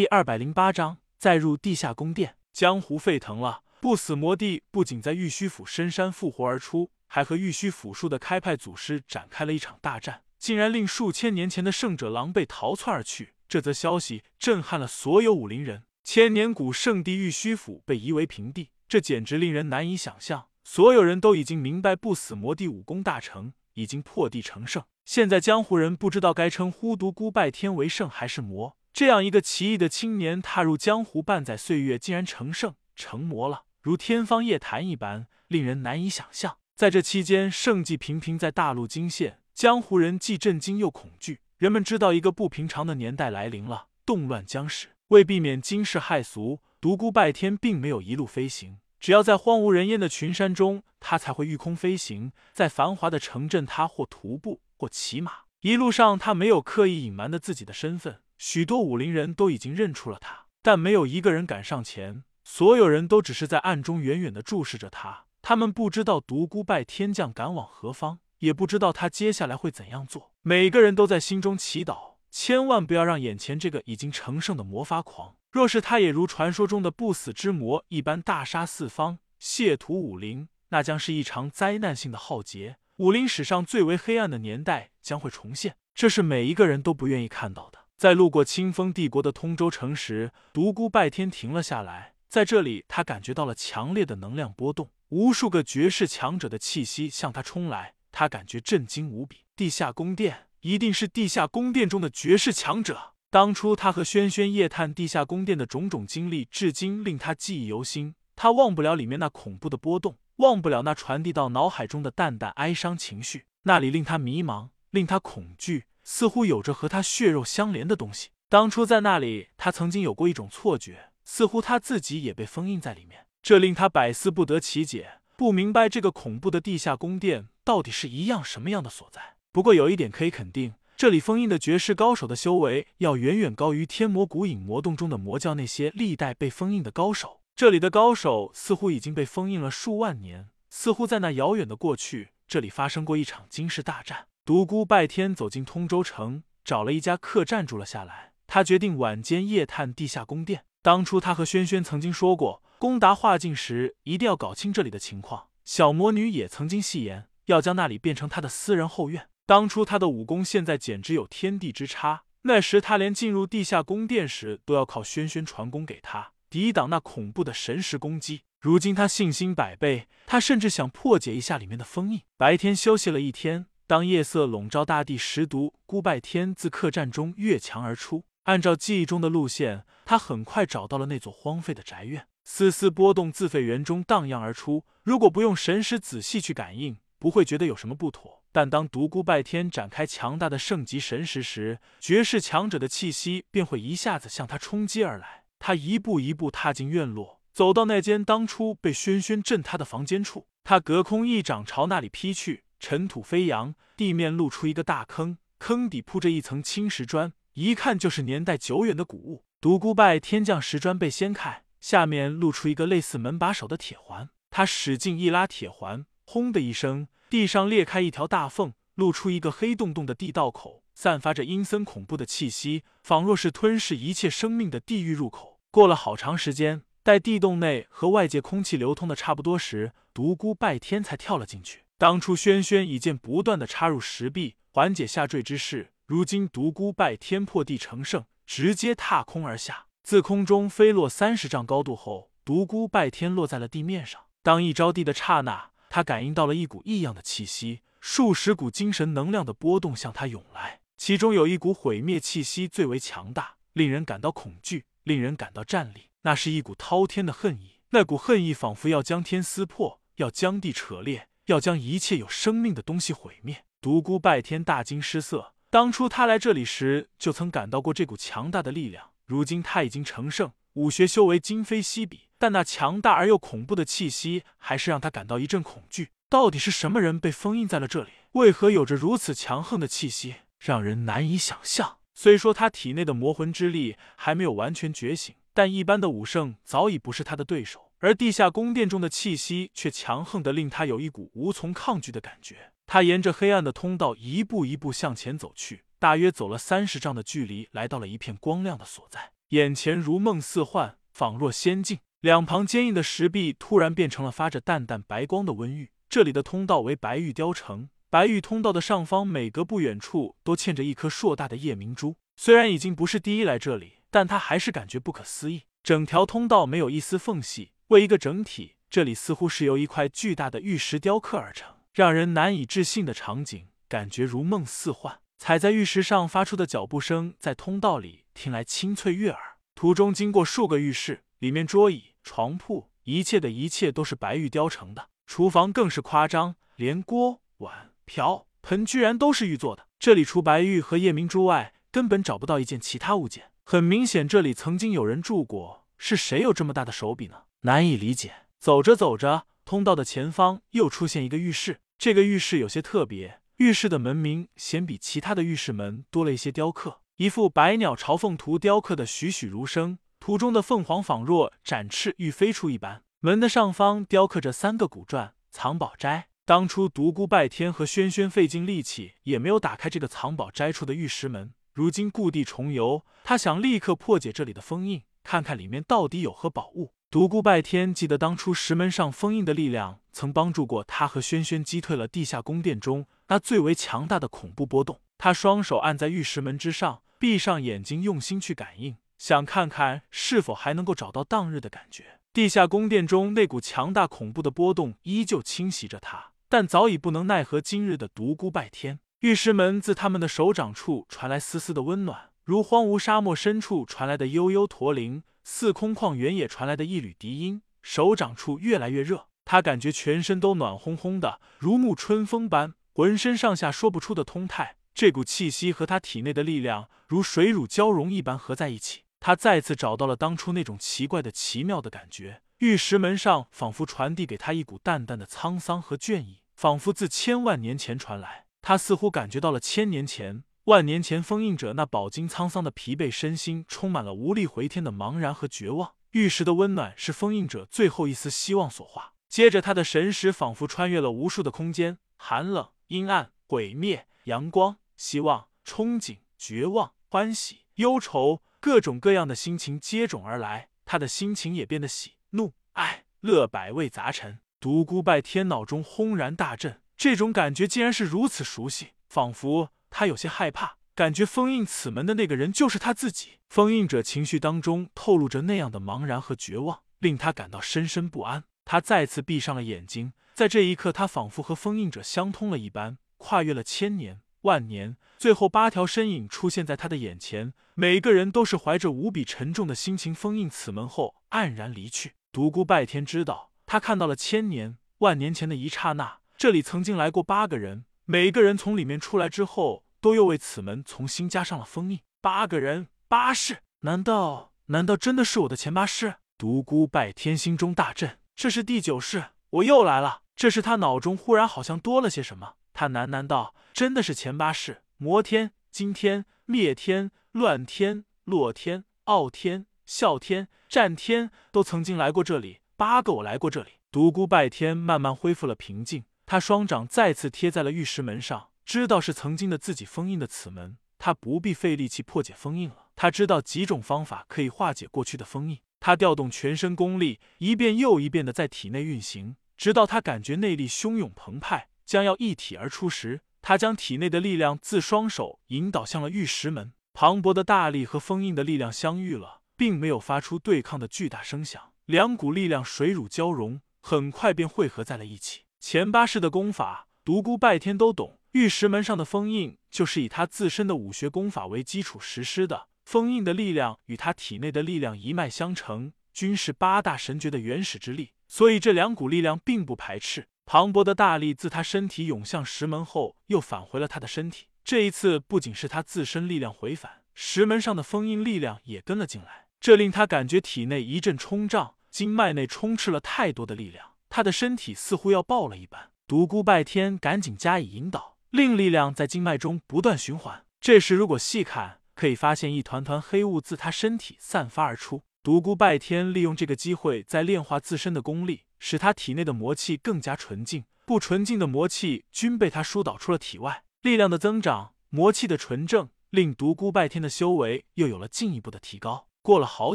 第二百零八章再入地下宫殿，江湖沸腾了。不死魔帝不仅在玉虚府深山复活而出，还和玉虚府术的开派祖师展开了一场大战，竟然令数千年前的圣者狼狈逃窜而去。这则消息震撼了所有武林人。千年古圣地玉虚府被夷为平地，这简直令人难以想象。所有人都已经明白，不死魔帝武功大成，已经破地成圣。现在江湖人不知道该称呼独孤拜天为圣还是魔。这样一个奇异的青年踏入江湖半载岁月，竟然成圣成魔了，如天方夜谭一般，令人难以想象。在这期间，圣迹频频在大陆惊现，江湖人既震惊又恐惧。人们知道一个不平常的年代来临了，动乱将始。为避免惊世骇俗，独孤拜天并没有一路飞行，只要在荒无人烟的群山中，他才会御空飞行；在繁华的城镇，他或徒步或骑马。一路上，他没有刻意隐瞒的自己的身份。许多武林人都已经认出了他，但没有一个人敢上前。所有人都只是在暗中远远的注视着他。他们不知道独孤拜天将赶往何方，也不知道他接下来会怎样做。每个人都在心中祈祷，千万不要让眼前这个已经成圣的魔发狂。若是他也如传说中的不死之魔一般大杀四方，亵渎武林，那将是一场灾难性的浩劫。武林史上最为黑暗的年代将会重现，这是每一个人都不愿意看到的。在路过清风帝国的通州城时，独孤拜天停了下来。在这里，他感觉到了强烈的能量波动，无数个绝世强者的气息向他冲来，他感觉震惊无比。地下宫殿，一定是地下宫殿中的绝世强者。当初他和轩轩夜探地下宫殿的种种经历，至今令他记忆犹新。他忘不了里面那恐怖的波动，忘不了那传递到脑海中的淡淡哀伤情绪。那里令他迷茫，令他恐惧。似乎有着和他血肉相连的东西。当初在那里，他曾经有过一种错觉，似乎他自己也被封印在里面。这令他百思不得其解，不明白这个恐怖的地下宫殿到底是一样什么样的所在。不过有一点可以肯定，这里封印的绝世高手的修为要远远高于天魔古影魔洞中的魔教那些历代被封印的高手。这里的高手似乎已经被封印了数万年，似乎在那遥远的过去，这里发生过一场惊世大战。独孤拜天走进通州城，找了一家客栈住了下来。他决定晚间夜探地下宫殿。当初他和轩轩曾经说过，攻达化境时一定要搞清这里的情况。小魔女也曾经戏言，要将那里变成她的私人后院。当初他的武功现在简直有天地之差，那时他连进入地下宫殿时都要靠轩轩传功给他，抵挡那恐怖的神识攻击。如今他信心百倍，他甚至想破解一下里面的封印。白天休息了一天。当夜色笼罩大地时，独孤拜天自客栈中越墙而出。按照记忆中的路线，他很快找到了那座荒废的宅院。丝丝波动自废园中荡漾而出。如果不用神识仔细去感应，不会觉得有什么不妥。但当独孤拜天展开强大的圣级神识时，绝世强者的气息便会一下子向他冲击而来。他一步一步踏进院落，走到那间当初被轩轩震塌的房间处，他隔空一掌朝那里劈去。尘土飞扬，地面露出一个大坑，坑底铺着一层青石砖，一看就是年代久远的古物。独孤拜天将石砖被掀开，下面露出一个类似门把手的铁环。他使劲一拉铁环，轰的一声，地上裂开一条大缝，露出一个黑洞洞的地道口，散发着阴森恐怖的气息，仿若是吞噬一切生命的地狱入口。过了好长时间，待地洞内和外界空气流通的差不多时，独孤拜天才跳了进去。当初轩轩以剑不断的插入石壁，缓解下坠之势。如今独孤拜天破地成圣，直接踏空而下，自空中飞落三十丈高度后，独孤拜天落在了地面上。当一着地的刹那，他感应到了一股异样的气息，数十股精神能量的波动向他涌来，其中有一股毁灭气息最为强大，令人感到恐惧，令人感到战栗。那是一股滔天的恨意，那股恨意仿佛要将天撕破，要将地扯裂。要将一切有生命的东西毁灭。独孤拜天大惊失色。当初他来这里时，就曾感到过这股强大的力量。如今他已经成圣，武学修为今非昔比，但那强大而又恐怖的气息，还是让他感到一阵恐惧。到底是什么人被封印在了这里？为何有着如此强横的气息，让人难以想象？虽说他体内的魔魂之力还没有完全觉醒，但一般的武圣早已不是他的对手。而地下宫殿中的气息却强横的令他有一股无从抗拒的感觉。他沿着黑暗的通道一步一步向前走去，大约走了三十丈的距离，来到了一片光亮的所在。眼前如梦似幻，仿若仙境。两旁坚硬的石壁突然变成了发着淡淡白光的温玉。这里的通道为白玉雕成，白玉通道的上方每隔不远处都嵌着一颗硕大的夜明珠。虽然已经不是第一来这里，但他还是感觉不可思议。整条通道没有一丝缝隙，为一个整体，这里似乎是由一块巨大的玉石雕刻而成，让人难以置信的场景，感觉如梦似幻。踩在玉石上发出的脚步声，在通道里听来清脆悦耳。途中经过数个浴室，里面桌椅、床铺，一切的一切都是白玉雕成的。厨房更是夸张，连锅碗瓢盆居然都是玉做的。这里除白玉和夜明珠外，根本找不到一件其他物件。很明显，这里曾经有人住过。是谁有这么大的手笔呢？难以理解。走着走着，通道的前方又出现一个浴室。这个浴室有些特别。浴室的门明显比其他的浴室门多了一些雕刻，一幅百鸟朝凤图雕刻的栩栩如生，图中的凤凰仿若展翅欲飞出一般。门的上方雕刻着三个古篆“藏宝斋”。当初独孤拜天和轩轩费尽力气也没有打开这个藏宝斋处的玉石门，如今故地重游，他想立刻破解这里的封印，看看里面到底有何宝物。独孤拜天记得当初石门上封印的力量，曾帮助过他和轩轩击退了地下宫殿中那最为强大的恐怖波动。他双手按在玉石门之上，闭上眼睛，用心去感应，想看看是否还能够找到当日的感觉。地下宫殿中那股强大恐怖的波动依旧侵袭着他，但早已不能奈何今日的独孤拜天。玉石门自他们的手掌处传来丝丝的温暖，如荒芜沙漠深处传来的悠悠驼铃。似空旷原野传来的一缕笛音，手掌处越来越热，他感觉全身都暖烘烘的，如沐春风般，浑身上下说不出的通泰。这股气息和他体内的力量如水乳交融一般合在一起，他再次找到了当初那种奇怪的奇妙的感觉。玉石门上仿佛传递给他一股淡淡的沧桑和倦意，仿佛自千万年前传来。他似乎感觉到了千年前。万年前，封印者那饱经沧桑的疲惫身心，充满了无力回天的茫然和绝望。玉石的温暖是封印者最后一丝希望所化。接着，他的神识仿佛穿越了无数的空间，寒冷、阴暗、毁灭、阳光、希望、憧憬、绝望、欢喜、忧愁，各种各样的心情接踵而来。他的心情也变得喜、怒、哀、乐，百味杂陈。独孤拜天脑中轰然大震，这种感觉竟然是如此熟悉，仿佛……他有些害怕，感觉封印此门的那个人就是他自己。封印者情绪当中透露着那样的茫然和绝望，令他感到深深不安。他再次闭上了眼睛，在这一刻，他仿佛和封印者相通了一般，跨越了千年万年，最后八条身影出现在他的眼前，每个人都是怀着无比沉重的心情封印此门后黯然离去。独孤拜天知道，他看到了千年万年前的一刹那，这里曾经来过八个人。每个人从里面出来之后，都又为此门重新加上了封印。八个人，八世，难道难道真的是我的前八世？独孤拜天心中大震，这是第九世，我又来了。这时他脑中忽然好像多了些什么，他喃喃道：“真的是前八世，魔天、惊天、灭天、乱天、落天、傲天、啸天、战天，都曾经来过这里。八个我来过这里。”独孤拜天慢慢恢复了平静。他双掌再次贴在了玉石门上，知道是曾经的自己封印的此门，他不必费力气破解封印了。他知道几种方法可以化解过去的封印。他调动全身功力，一遍又一遍的在体内运行，直到他感觉内力汹涌澎湃，将要一体而出时，他将体内的力量自双手引导向了玉石门。磅礴的大力和封印的力量相遇了，并没有发出对抗的巨大声响，两股力量水乳交融，很快便汇合在了一起。前八世的功法，独孤拜天都懂。玉石门上的封印，就是以他自身的武学功法为基础实施的。封印的力量与他体内的力量一脉相承，均是八大神诀的原始之力，所以这两股力量并不排斥。磅礴的大力自他身体涌向石门后，又返回了他的身体。这一次，不仅是他自身力量回返，石门上的封印力量也跟了进来，这令他感觉体内一阵冲胀，经脉内充斥了太多的力量。他的身体似乎要爆了一般，独孤拜天赶紧加以引导，令力量在经脉中不断循环。这时，如果细看，可以发现一团团黑雾自他身体散发而出。独孤拜天利用这个机会，在炼化自身的功力，使他体内的魔气更加纯净，不纯净的魔气均被他疏导出了体外。力量的增长，魔气的纯正，令独孤拜天的修为又有了进一步的提高。过了好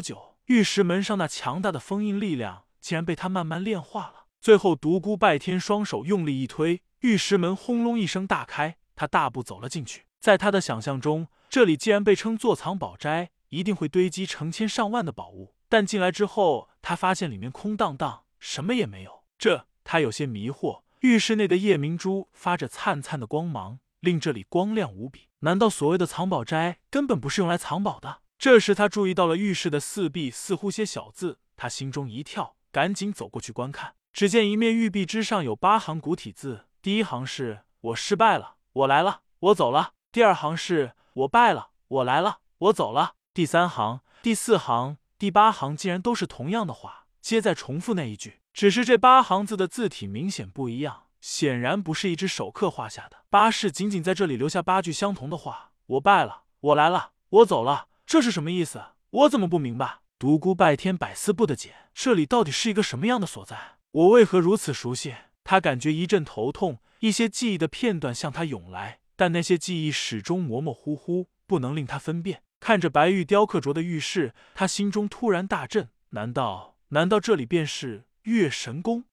久，玉石门上那强大的封印力量竟然被他慢慢炼化了。最后，独孤拜天双手用力一推，玉石门轰隆一声大开。他大步走了进去。在他的想象中，这里既然被称作藏宝斋，一定会堆积成千上万的宝物。但进来之后，他发现里面空荡荡，什么也没有。这他有些迷惑。浴室内的夜明珠发着灿灿的光芒，令这里光亮无比。难道所谓的藏宝斋根本不是用来藏宝的？这时他注意到了浴室的四壁似乎些小字，他心中一跳，赶紧走过去观看。只见一面玉壁之上有八行古体字，第一行是“我失败了，我来了，我走了”；第二行是“我败了，我来了，我走了”；第三行、第四行、第八行竟然都是同样的话，皆在重复那一句。只是这八行字的字体明显不一样，显然不是一只手刻画下的。八是仅仅在这里留下八句相同的话：“我败了，我来了，我走了。”这是什么意思？我怎么不明白？独孤拜天百思不得解，这里到底是一个什么样的所在？我为何如此熟悉？他感觉一阵头痛，一些记忆的片段向他涌来，但那些记忆始终模模糊糊，不能令他分辨。看着白玉雕刻着的浴室，他心中突然大震：难道，难道这里便是月神宫？